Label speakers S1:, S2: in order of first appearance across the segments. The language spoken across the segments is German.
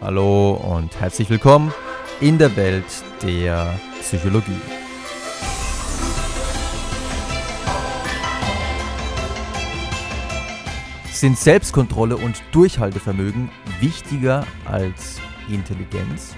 S1: Hallo und herzlich willkommen in der Welt der Psychologie. Sind Selbstkontrolle und Durchhaltevermögen wichtiger als Intelligenz?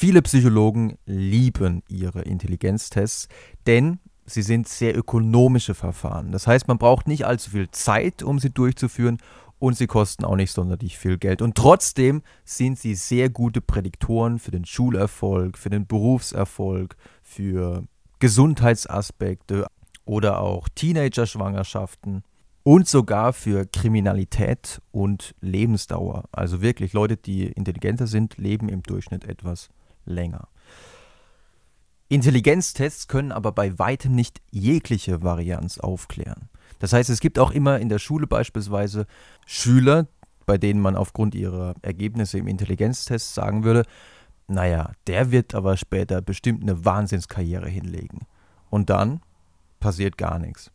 S1: Viele Psychologen lieben ihre Intelligenztests, denn sie sind sehr ökonomische Verfahren. Das heißt, man braucht nicht allzu viel Zeit, um sie durchzuführen und sie kosten auch nicht sonderlich viel Geld. Und trotzdem sind sie sehr gute Prädiktoren für den Schulerfolg, für den Berufserfolg, für Gesundheitsaspekte oder auch Teenager-Schwangerschaften und sogar für Kriminalität und Lebensdauer. Also wirklich Leute, die intelligenter sind, leben im Durchschnitt etwas länger. Intelligenztests können aber bei weitem nicht jegliche Varianz aufklären. Das heißt, es gibt auch immer in der Schule beispielsweise Schüler, bei denen man aufgrund ihrer Ergebnisse im Intelligenztest sagen würde, naja, der wird aber später bestimmt eine Wahnsinnskarriere hinlegen. Und dann passiert gar nichts.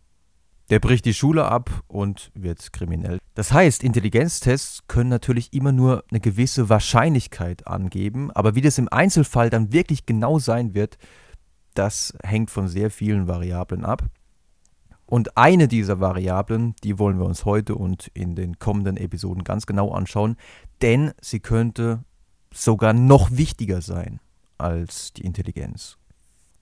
S1: Der bricht die Schule ab und wird kriminell. Das heißt, Intelligenztests können natürlich immer nur eine gewisse Wahrscheinlichkeit angeben, aber wie das im Einzelfall dann wirklich genau sein wird, das hängt von sehr vielen Variablen ab. Und eine dieser Variablen, die wollen wir uns heute und in den kommenden Episoden ganz genau anschauen, denn sie könnte sogar noch wichtiger sein als die Intelligenz.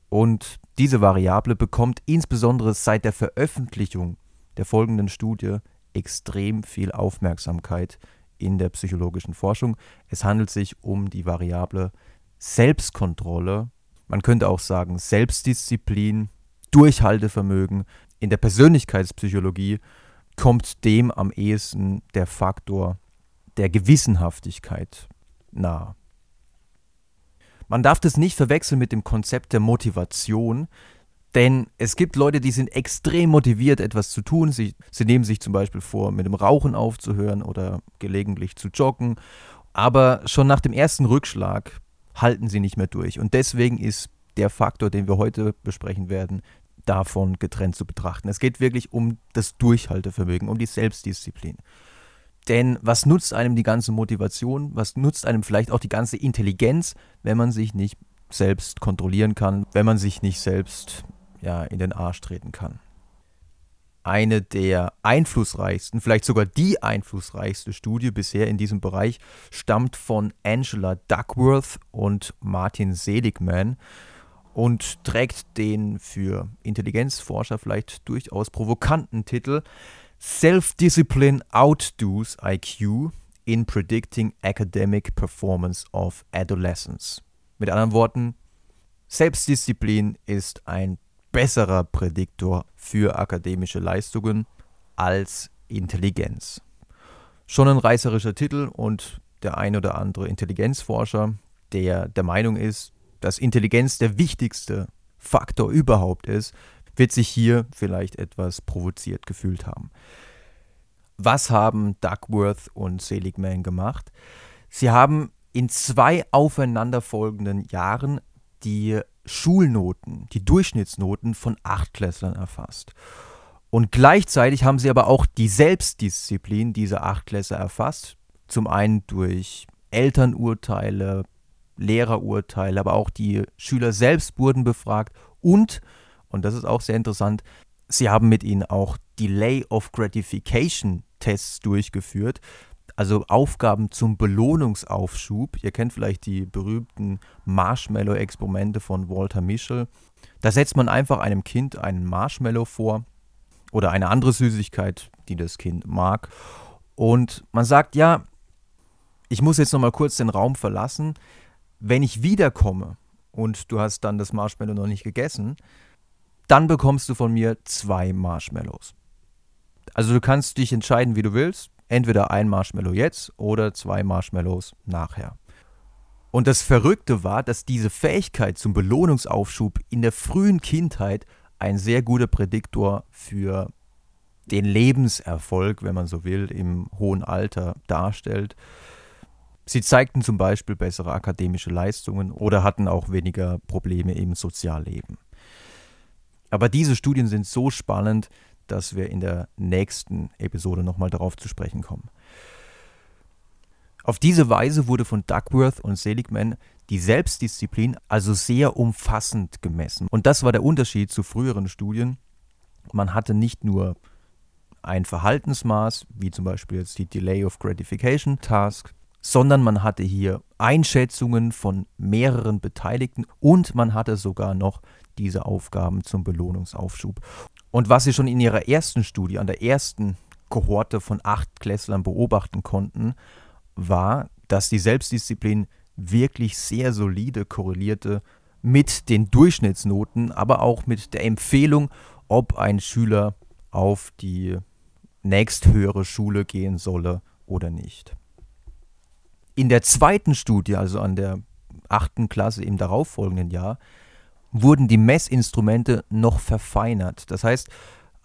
S1: Und diese Variable bekommt insbesondere seit der Veröffentlichung der folgenden Studie extrem viel Aufmerksamkeit in der psychologischen Forschung. Es handelt sich um die Variable Selbstkontrolle, man könnte auch sagen Selbstdisziplin, Durchhaltevermögen. In der Persönlichkeitspsychologie kommt dem am ehesten der Faktor der Gewissenhaftigkeit nahe. Man darf das nicht verwechseln mit dem Konzept der Motivation, denn es gibt Leute, die sind extrem motiviert, etwas zu tun. Sie, sie nehmen sich zum Beispiel vor, mit dem Rauchen aufzuhören oder gelegentlich zu joggen. Aber schon nach dem ersten Rückschlag halten sie nicht mehr durch. Und deswegen ist der Faktor, den wir heute besprechen werden, davon getrennt zu betrachten. Es geht wirklich um das Durchhaltevermögen, um die Selbstdisziplin. Denn was nutzt einem die ganze Motivation? Was nutzt einem vielleicht auch die ganze Intelligenz, wenn man sich nicht selbst kontrollieren kann, wenn man sich nicht selbst ja, in den Arsch treten kann? Eine der einflussreichsten, vielleicht sogar die einflussreichste Studie bisher in diesem Bereich stammt von Angela Duckworth und Martin Seligman und trägt den für Intelligenzforscher vielleicht durchaus provokanten Titel Self-discipline outdoes IQ in predicting academic performance of adolescents. Mit anderen Worten, Selbstdisziplin ist ein besserer Prädiktor für akademische Leistungen als Intelligenz. Schon ein reißerischer Titel und der ein oder andere Intelligenzforscher, der der Meinung ist, dass Intelligenz der wichtigste Faktor überhaupt ist, wird sich hier vielleicht etwas provoziert gefühlt haben. Was haben Duckworth und Seligman gemacht? Sie haben in zwei aufeinanderfolgenden Jahren die Schulnoten, die Durchschnittsnoten von Achtklässlern erfasst. Und gleichzeitig haben sie aber auch die Selbstdisziplin dieser Achtklässler erfasst. Zum einen durch Elternurteile, Lehrerurteile, aber auch die Schüler selbst wurden befragt und und das ist auch sehr interessant, sie haben mit ihnen auch Delay of Gratification Tests durchgeführt, also Aufgaben zum Belohnungsaufschub. Ihr kennt vielleicht die berühmten Marshmallow-Experimente von Walter Mischel. Da setzt man einfach einem Kind einen Marshmallow vor oder eine andere Süßigkeit, die das Kind mag. Und man sagt, ja, ich muss jetzt nochmal kurz den Raum verlassen. Wenn ich wiederkomme und du hast dann das Marshmallow noch nicht gegessen, dann bekommst du von mir zwei Marshmallows. Also du kannst dich entscheiden, wie du willst. Entweder ein Marshmallow jetzt oder zwei Marshmallows nachher. Und das Verrückte war, dass diese Fähigkeit zum Belohnungsaufschub in der frühen Kindheit ein sehr guter Prädiktor für den Lebenserfolg, wenn man so will, im hohen Alter darstellt. Sie zeigten zum Beispiel bessere akademische Leistungen oder hatten auch weniger Probleme im Sozialleben. Aber diese Studien sind so spannend, dass wir in der nächsten Episode nochmal darauf zu sprechen kommen. Auf diese Weise wurde von Duckworth und Seligman die Selbstdisziplin also sehr umfassend gemessen. Und das war der Unterschied zu früheren Studien. Man hatte nicht nur ein Verhaltensmaß, wie zum Beispiel jetzt die Delay of Gratification Task, sondern man hatte hier Einschätzungen von mehreren Beteiligten und man hatte sogar noch diese Aufgaben zum Belohnungsaufschub. Und was sie schon in ihrer ersten Studie an der ersten Kohorte von acht Klässlern beobachten konnten, war, dass die Selbstdisziplin wirklich sehr solide korrelierte mit den Durchschnittsnoten, aber auch mit der Empfehlung, ob ein Schüler auf die nächsthöhere Schule gehen solle oder nicht. In der zweiten Studie, also an der achten Klasse im darauffolgenden Jahr, wurden die Messinstrumente noch verfeinert. Das heißt,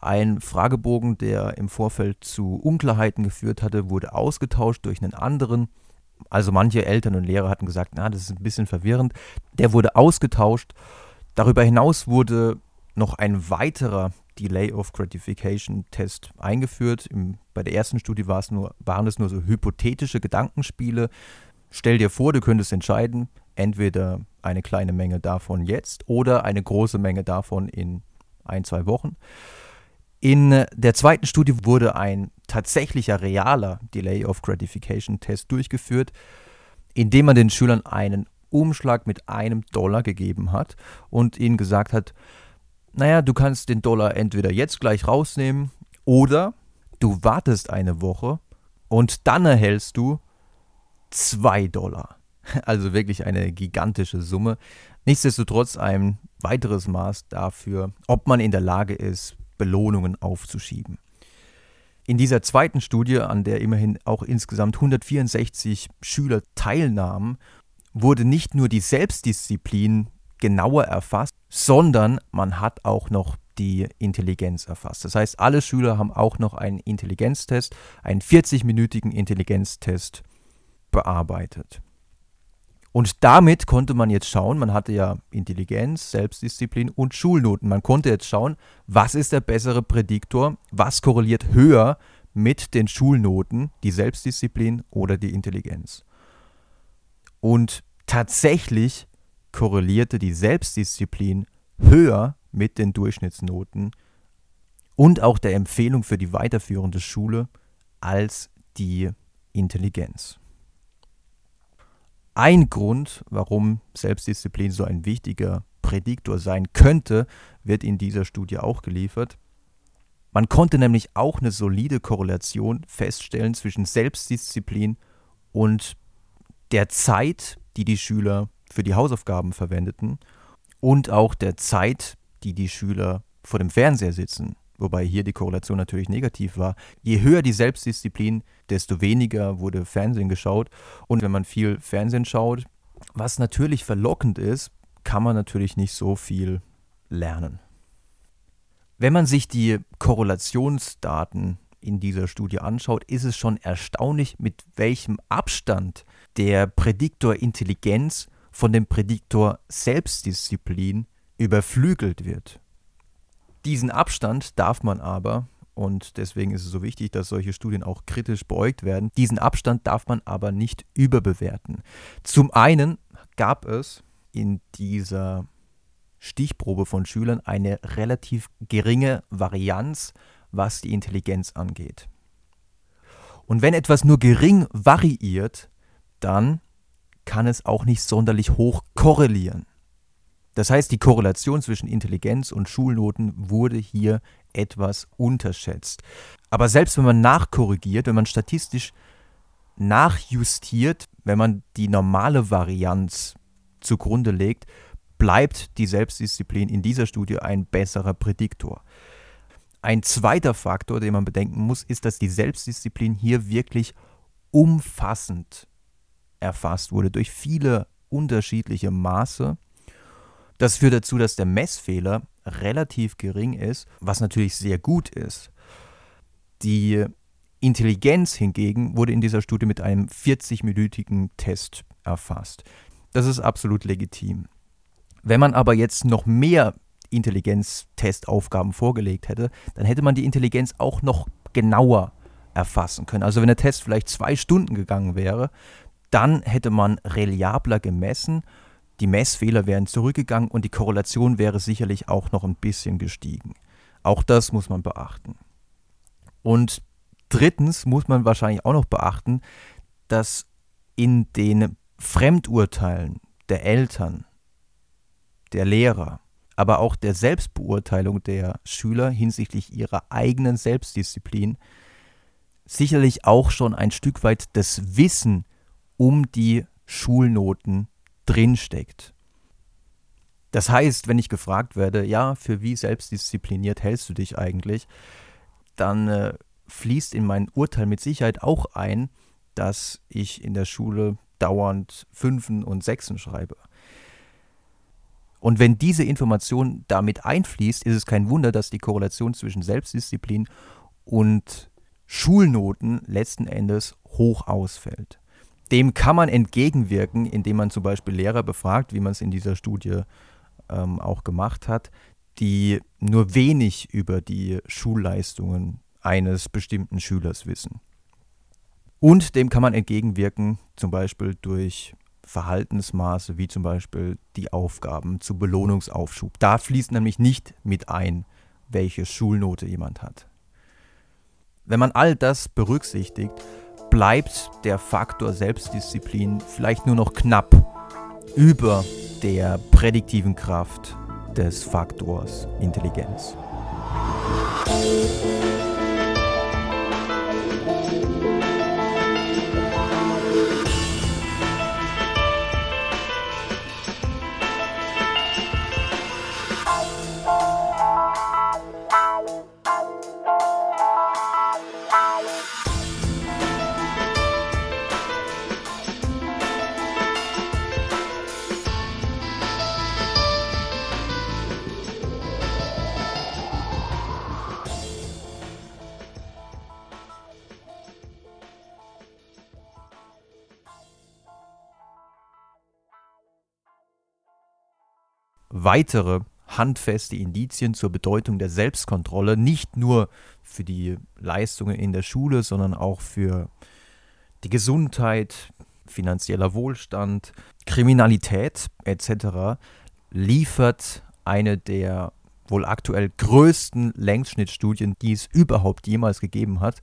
S1: ein Fragebogen, der im Vorfeld zu Unklarheiten geführt hatte, wurde ausgetauscht durch einen anderen. Also manche Eltern und Lehrer hatten gesagt, na, das ist ein bisschen verwirrend. Der wurde ausgetauscht. Darüber hinaus wurde noch ein weiterer Delay of Gratification Test eingeführt. Im, bei der ersten Studie war es nur, waren es nur so hypothetische Gedankenspiele. Stell dir vor, du könntest entscheiden, entweder eine kleine Menge davon jetzt oder eine große Menge davon in ein, zwei Wochen. In der zweiten Studie wurde ein tatsächlicher realer Delay of Gratification Test durchgeführt, indem man den Schülern einen Umschlag mit einem Dollar gegeben hat und ihnen gesagt hat, naja, du kannst den Dollar entweder jetzt gleich rausnehmen oder du wartest eine Woche und dann erhältst du zwei Dollar. Also wirklich eine gigantische Summe. Nichtsdestotrotz ein weiteres Maß dafür, ob man in der Lage ist, Belohnungen aufzuschieben. In dieser zweiten Studie, an der immerhin auch insgesamt 164 Schüler teilnahmen, wurde nicht nur die Selbstdisziplin genauer erfasst, sondern man hat auch noch die Intelligenz erfasst. Das heißt, alle Schüler haben auch noch einen Intelligenztest, einen 40-minütigen Intelligenztest bearbeitet. Und damit konnte man jetzt schauen, man hatte ja Intelligenz, Selbstdisziplin und Schulnoten. Man konnte jetzt schauen, was ist der bessere Prädiktor, was korreliert höher mit den Schulnoten, die Selbstdisziplin oder die Intelligenz. Und tatsächlich korrelierte die Selbstdisziplin höher mit den Durchschnittsnoten und auch der Empfehlung für die weiterführende Schule als die Intelligenz. Ein Grund, warum Selbstdisziplin so ein wichtiger Prädiktor sein könnte, wird in dieser Studie auch geliefert. Man konnte nämlich auch eine solide Korrelation feststellen zwischen Selbstdisziplin und der Zeit, die die Schüler für die Hausaufgaben verwendeten und auch der Zeit, die die Schüler vor dem Fernseher sitzen. Wobei hier die Korrelation natürlich negativ war. Je höher die Selbstdisziplin, desto weniger wurde Fernsehen geschaut. Und wenn man viel Fernsehen schaut, was natürlich verlockend ist, kann man natürlich nicht so viel lernen. Wenn man sich die Korrelationsdaten in dieser Studie anschaut, ist es schon erstaunlich, mit welchem Abstand der Prädiktor Intelligenz von dem Prädiktor Selbstdisziplin überflügelt wird. Diesen Abstand darf man aber, und deswegen ist es so wichtig, dass solche Studien auch kritisch beäugt werden, diesen Abstand darf man aber nicht überbewerten. Zum einen gab es in dieser Stichprobe von Schülern eine relativ geringe Varianz, was die Intelligenz angeht. Und wenn etwas nur gering variiert, dann kann es auch nicht sonderlich hoch korrelieren. Das heißt, die Korrelation zwischen Intelligenz und Schulnoten wurde hier etwas unterschätzt. Aber selbst wenn man nachkorrigiert, wenn man statistisch nachjustiert, wenn man die normale Varianz zugrunde legt, bleibt die Selbstdisziplin in dieser Studie ein besserer Prädiktor. Ein zweiter Faktor, den man bedenken muss, ist, dass die Selbstdisziplin hier wirklich umfassend erfasst wurde durch viele unterschiedliche Maße. Das führt dazu, dass der Messfehler relativ gering ist, was natürlich sehr gut ist. Die Intelligenz hingegen wurde in dieser Studie mit einem 40-minütigen Test erfasst. Das ist absolut legitim. Wenn man aber jetzt noch mehr Intelligenztestaufgaben vorgelegt hätte, dann hätte man die Intelligenz auch noch genauer erfassen können. Also wenn der Test vielleicht zwei Stunden gegangen wäre, dann hätte man reliabler gemessen, die Messfehler wären zurückgegangen und die Korrelation wäre sicherlich auch noch ein bisschen gestiegen. Auch das muss man beachten. Und drittens muss man wahrscheinlich auch noch beachten, dass in den Fremdurteilen der Eltern, der Lehrer, aber auch der Selbstbeurteilung der Schüler hinsichtlich ihrer eigenen Selbstdisziplin sicherlich auch schon ein Stück weit das Wissen um die Schulnoten drinsteckt. Das heißt, wenn ich gefragt werde, ja, für wie selbstdiszipliniert hältst du dich eigentlich, dann äh, fließt in mein Urteil mit Sicherheit auch ein, dass ich in der Schule dauernd Fünfen und Sechsen schreibe. Und wenn diese Information damit einfließt, ist es kein Wunder, dass die Korrelation zwischen Selbstdisziplin und Schulnoten letzten Endes hoch ausfällt. Dem kann man entgegenwirken, indem man zum Beispiel Lehrer befragt, wie man es in dieser Studie ähm, auch gemacht hat, die nur wenig über die Schulleistungen eines bestimmten Schülers wissen. Und dem kann man entgegenwirken, zum Beispiel durch Verhaltensmaße, wie zum Beispiel die Aufgaben zu Belohnungsaufschub. Da fließt nämlich nicht mit ein, welche Schulnote jemand hat. Wenn man all das berücksichtigt, bleibt der Faktor Selbstdisziplin vielleicht nur noch knapp über der prädiktiven Kraft des Faktors Intelligenz. Weitere handfeste Indizien zur Bedeutung der Selbstkontrolle, nicht nur für die Leistungen in der Schule, sondern auch für die Gesundheit, finanzieller Wohlstand, Kriminalität etc. liefert eine der wohl aktuell größten Längsschnittstudien, die es überhaupt jemals gegeben hat,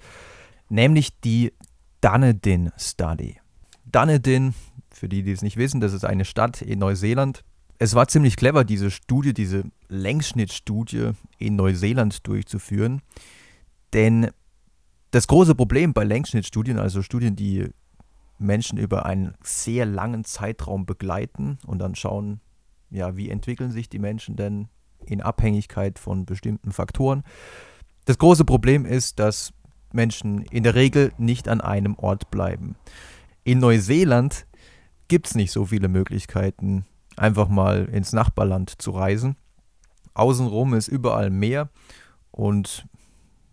S1: nämlich die Dunedin Study. Dunedin, für die, die es nicht wissen, das ist eine Stadt in Neuseeland, es war ziemlich clever, diese Studie, diese Längsschnittstudie in Neuseeland durchzuführen. Denn das große Problem bei Längsschnittstudien, also Studien, die Menschen über einen sehr langen Zeitraum begleiten und dann schauen, ja, wie entwickeln sich die Menschen denn in Abhängigkeit von bestimmten Faktoren. Das große Problem ist, dass Menschen in der Regel nicht an einem Ort bleiben. In Neuseeland gibt es nicht so viele Möglichkeiten, einfach mal ins Nachbarland zu reisen. Außenrum ist überall Meer und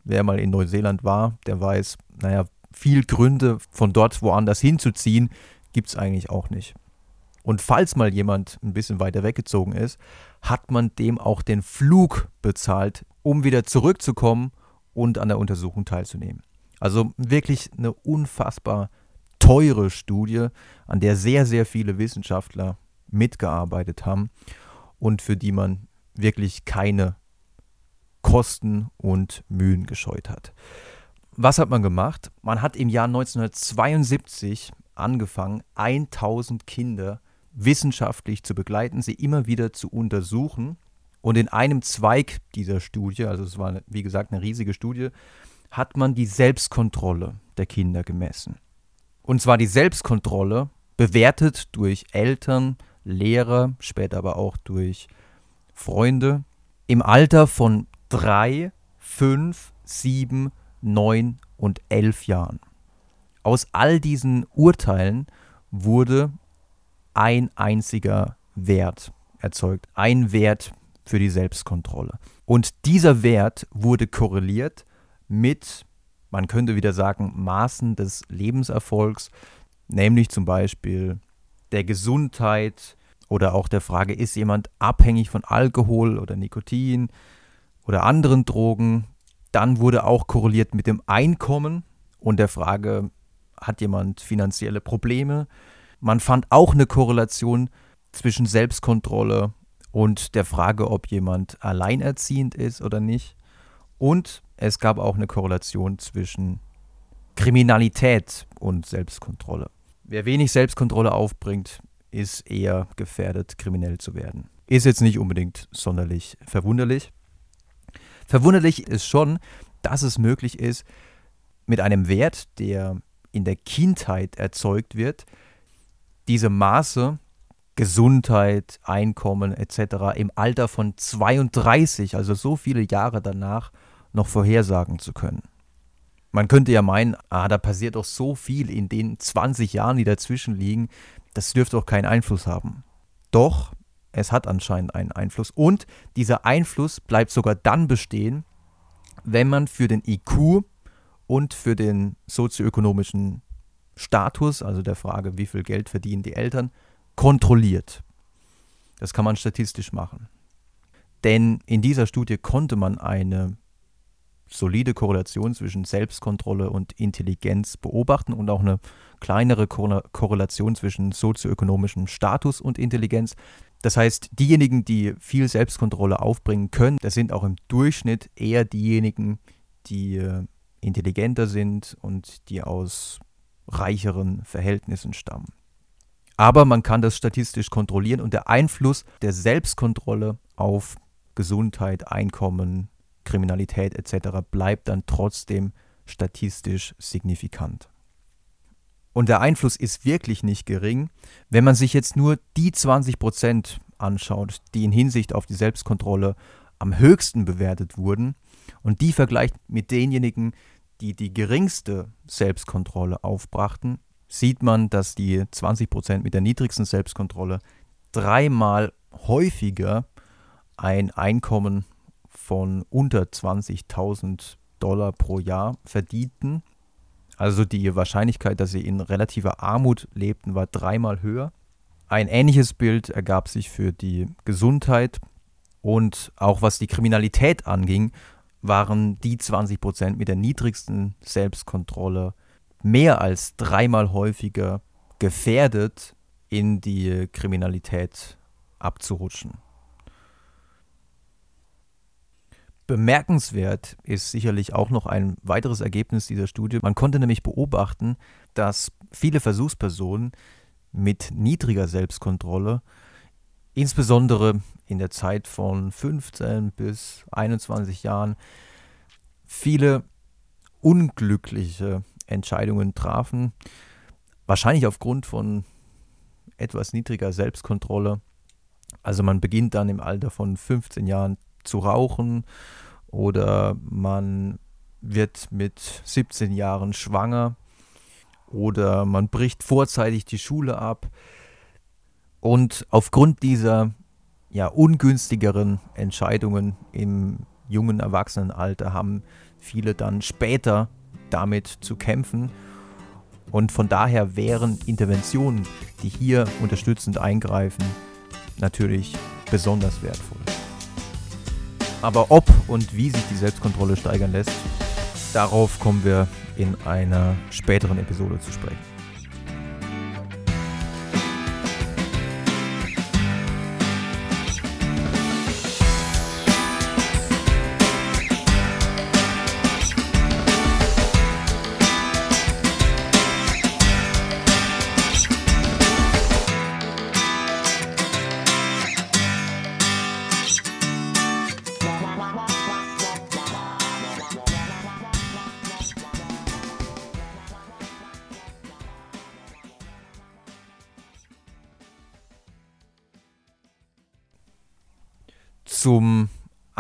S1: wer mal in Neuseeland war, der weiß, naja, viel Gründe von dort woanders hinzuziehen, gibt es eigentlich auch nicht. Und falls mal jemand ein bisschen weiter weggezogen ist, hat man dem auch den Flug bezahlt, um wieder zurückzukommen und an der Untersuchung teilzunehmen. Also wirklich eine unfassbar teure Studie, an der sehr, sehr viele Wissenschaftler mitgearbeitet haben und für die man wirklich keine Kosten und Mühen gescheut hat. Was hat man gemacht? Man hat im Jahr 1972 angefangen, 1000 Kinder wissenschaftlich zu begleiten, sie immer wieder zu untersuchen. Und in einem Zweig dieser Studie, also es war wie gesagt eine riesige Studie, hat man die Selbstkontrolle der Kinder gemessen. Und zwar die Selbstkontrolle bewertet durch Eltern, Lehrer, später aber auch durch Freunde im Alter von drei, fünf, sieben, neun und elf Jahren. Aus all diesen Urteilen wurde ein einziger Wert erzeugt. Ein Wert für die Selbstkontrolle. Und dieser Wert wurde korreliert mit, man könnte wieder sagen, Maßen des Lebenserfolgs, nämlich zum Beispiel der Gesundheit oder auch der Frage, ist jemand abhängig von Alkohol oder Nikotin oder anderen Drogen. Dann wurde auch korreliert mit dem Einkommen und der Frage, hat jemand finanzielle Probleme. Man fand auch eine Korrelation zwischen Selbstkontrolle und der Frage, ob jemand alleinerziehend ist oder nicht. Und es gab auch eine Korrelation zwischen Kriminalität und Selbstkontrolle. Wer wenig Selbstkontrolle aufbringt, ist eher gefährdet, kriminell zu werden. Ist jetzt nicht unbedingt sonderlich verwunderlich. Verwunderlich ist schon, dass es möglich ist, mit einem Wert, der in der Kindheit erzeugt wird, diese Maße Gesundheit, Einkommen etc. im Alter von 32, also so viele Jahre danach, noch vorhersagen zu können. Man könnte ja meinen, ah, da passiert doch so viel in den 20 Jahren, die dazwischen liegen, das dürfte doch keinen Einfluss haben. Doch, es hat anscheinend einen Einfluss und dieser Einfluss bleibt sogar dann bestehen, wenn man für den IQ und für den sozioökonomischen Status, also der Frage, wie viel Geld verdienen die Eltern, kontrolliert. Das kann man statistisch machen. Denn in dieser Studie konnte man eine solide Korrelation zwischen Selbstkontrolle und Intelligenz beobachten und auch eine kleinere Korrelation zwischen sozioökonomischem Status und Intelligenz. Das heißt, diejenigen, die viel Selbstkontrolle aufbringen können, das sind auch im Durchschnitt eher diejenigen, die äh, intelligenter sind und die aus reicheren Verhältnissen stammen. Aber man kann das statistisch kontrollieren und der Einfluss der Selbstkontrolle auf Gesundheit, Einkommen, Kriminalität etc. bleibt dann trotzdem statistisch signifikant. Und der Einfluss ist wirklich nicht gering, wenn man sich jetzt nur die 20 Prozent anschaut, die in Hinsicht auf die Selbstkontrolle am höchsten bewertet wurden und die vergleicht mit denjenigen, die die geringste Selbstkontrolle aufbrachten, sieht man, dass die 20% mit der niedrigsten Selbstkontrolle dreimal häufiger ein Einkommen von unter 20.000 Dollar pro Jahr verdienten. Also die Wahrscheinlichkeit, dass sie in relativer Armut lebten, war dreimal höher. Ein ähnliches Bild ergab sich für die Gesundheit und auch was die Kriminalität anging, waren die 20 Prozent mit der niedrigsten Selbstkontrolle mehr als dreimal häufiger gefährdet, in die Kriminalität abzurutschen. Bemerkenswert ist sicherlich auch noch ein weiteres Ergebnis dieser Studie. Man konnte nämlich beobachten, dass viele Versuchspersonen mit niedriger Selbstkontrolle, insbesondere in der Zeit von 15 bis 21 Jahren viele unglückliche Entscheidungen trafen, wahrscheinlich aufgrund von etwas niedriger Selbstkontrolle. Also man beginnt dann im Alter von 15 Jahren zu rauchen oder man wird mit 17 Jahren schwanger oder man bricht vorzeitig die Schule ab. Und aufgrund dieser ja, ungünstigeren Entscheidungen im jungen Erwachsenenalter haben viele dann später damit zu kämpfen. Und von daher wären Interventionen, die hier unterstützend eingreifen, natürlich besonders wertvoll. Aber ob und wie sich die Selbstkontrolle steigern lässt, darauf kommen wir in einer späteren Episode zu sprechen.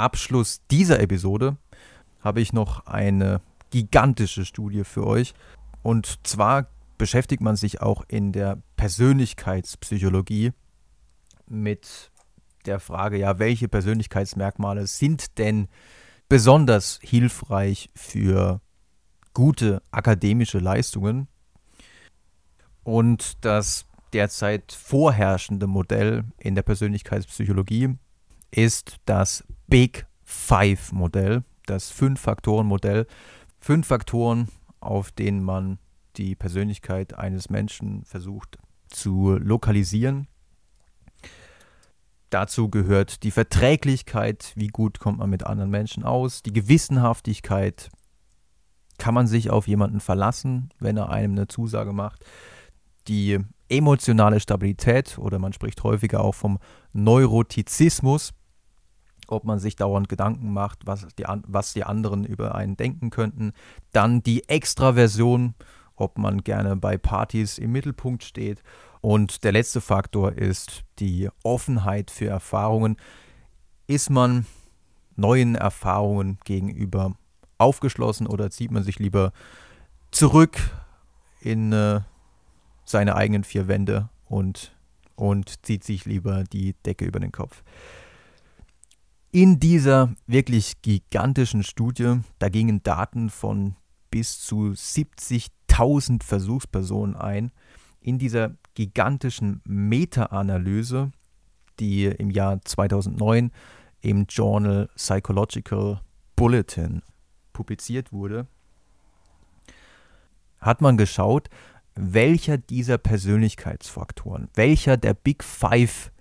S1: Abschluss dieser Episode habe ich noch eine gigantische Studie für euch. Und zwar beschäftigt man sich auch in der Persönlichkeitspsychologie mit der Frage, ja, welche Persönlichkeitsmerkmale sind denn besonders hilfreich für gute akademische Leistungen? Und das derzeit vorherrschende Modell in der Persönlichkeitspsychologie ist das Big Five Modell, das Fünf-Faktoren-Modell. Fünf Faktoren, auf denen man die Persönlichkeit eines Menschen versucht zu lokalisieren. Dazu gehört die Verträglichkeit, wie gut kommt man mit anderen Menschen aus, die Gewissenhaftigkeit, kann man sich auf jemanden verlassen, wenn er einem eine Zusage macht, die emotionale Stabilität oder man spricht häufiger auch vom Neurotizismus, ob man sich dauernd Gedanken macht, was die, was die anderen über einen denken könnten. Dann die Extraversion, ob man gerne bei Partys im Mittelpunkt steht. Und der letzte Faktor ist die Offenheit für Erfahrungen. Ist man neuen Erfahrungen gegenüber aufgeschlossen oder zieht man sich lieber zurück in äh, seine eigenen vier Wände und, und zieht sich lieber die Decke über den Kopf? In dieser wirklich gigantischen Studie, da gingen Daten von bis zu 70.000 Versuchspersonen ein. In dieser gigantischen Meta-Analyse, die im Jahr 2009 im Journal Psychological Bulletin publiziert wurde, hat man geschaut, welcher dieser Persönlichkeitsfaktoren, welcher der Big Five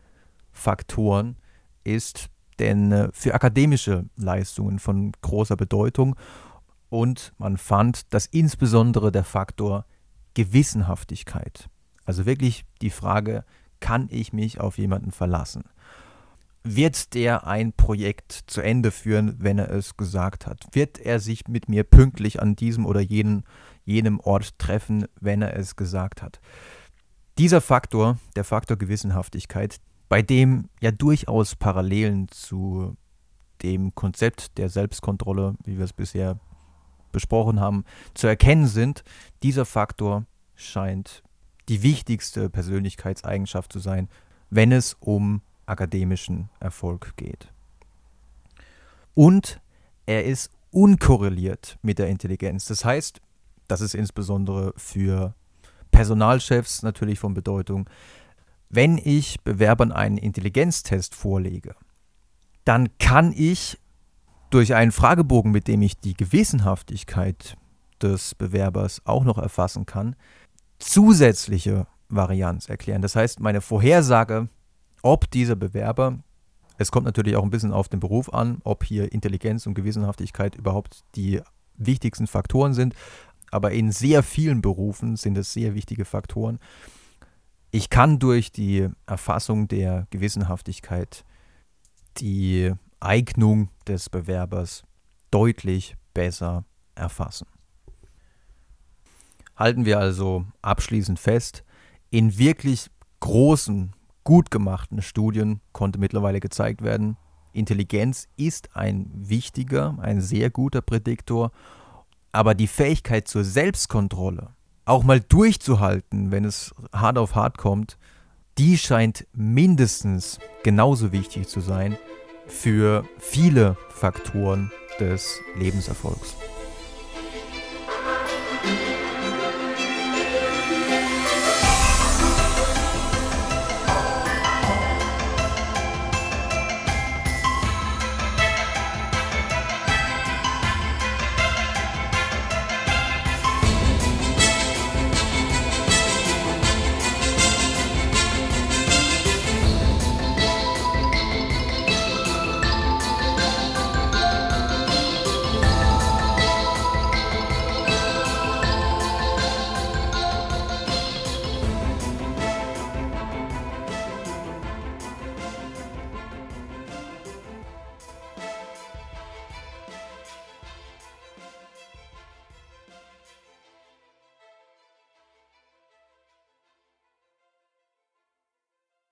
S1: Faktoren ist denn äh, für akademische Leistungen von großer Bedeutung. Und man fand, dass insbesondere der Faktor Gewissenhaftigkeit, also wirklich die Frage, kann ich mich auf jemanden verlassen? Wird der ein Projekt zu Ende führen, wenn er es gesagt hat? Wird er sich mit mir pünktlich an diesem oder jenen, jenem Ort treffen, wenn er es gesagt hat? Dieser Faktor, der Faktor Gewissenhaftigkeit, bei dem ja durchaus Parallelen zu dem Konzept der Selbstkontrolle, wie wir es bisher besprochen haben, zu erkennen sind. Dieser Faktor scheint die wichtigste Persönlichkeitseigenschaft zu sein, wenn es um akademischen Erfolg geht. Und er ist unkorreliert mit der Intelligenz. Das heißt, das ist insbesondere für Personalchefs natürlich von Bedeutung, wenn ich Bewerbern einen Intelligenztest vorlege, dann kann ich durch einen Fragebogen, mit dem ich die Gewissenhaftigkeit des Bewerbers auch noch erfassen kann, zusätzliche Varianz erklären. Das heißt, meine Vorhersage, ob dieser Bewerber, es kommt natürlich auch ein bisschen auf den Beruf an, ob hier Intelligenz und Gewissenhaftigkeit überhaupt die wichtigsten Faktoren sind, aber in sehr vielen Berufen sind es sehr wichtige Faktoren. Ich kann durch die Erfassung der Gewissenhaftigkeit die Eignung des Bewerbers deutlich besser erfassen. Halten wir also abschließend fest, in wirklich großen, gut gemachten Studien konnte mittlerweile gezeigt werden, Intelligenz ist ein wichtiger, ein sehr guter Prädiktor, aber die Fähigkeit zur Selbstkontrolle auch mal durchzuhalten, wenn es hart auf hart kommt, die scheint mindestens genauso wichtig zu sein für viele Faktoren des Lebenserfolgs.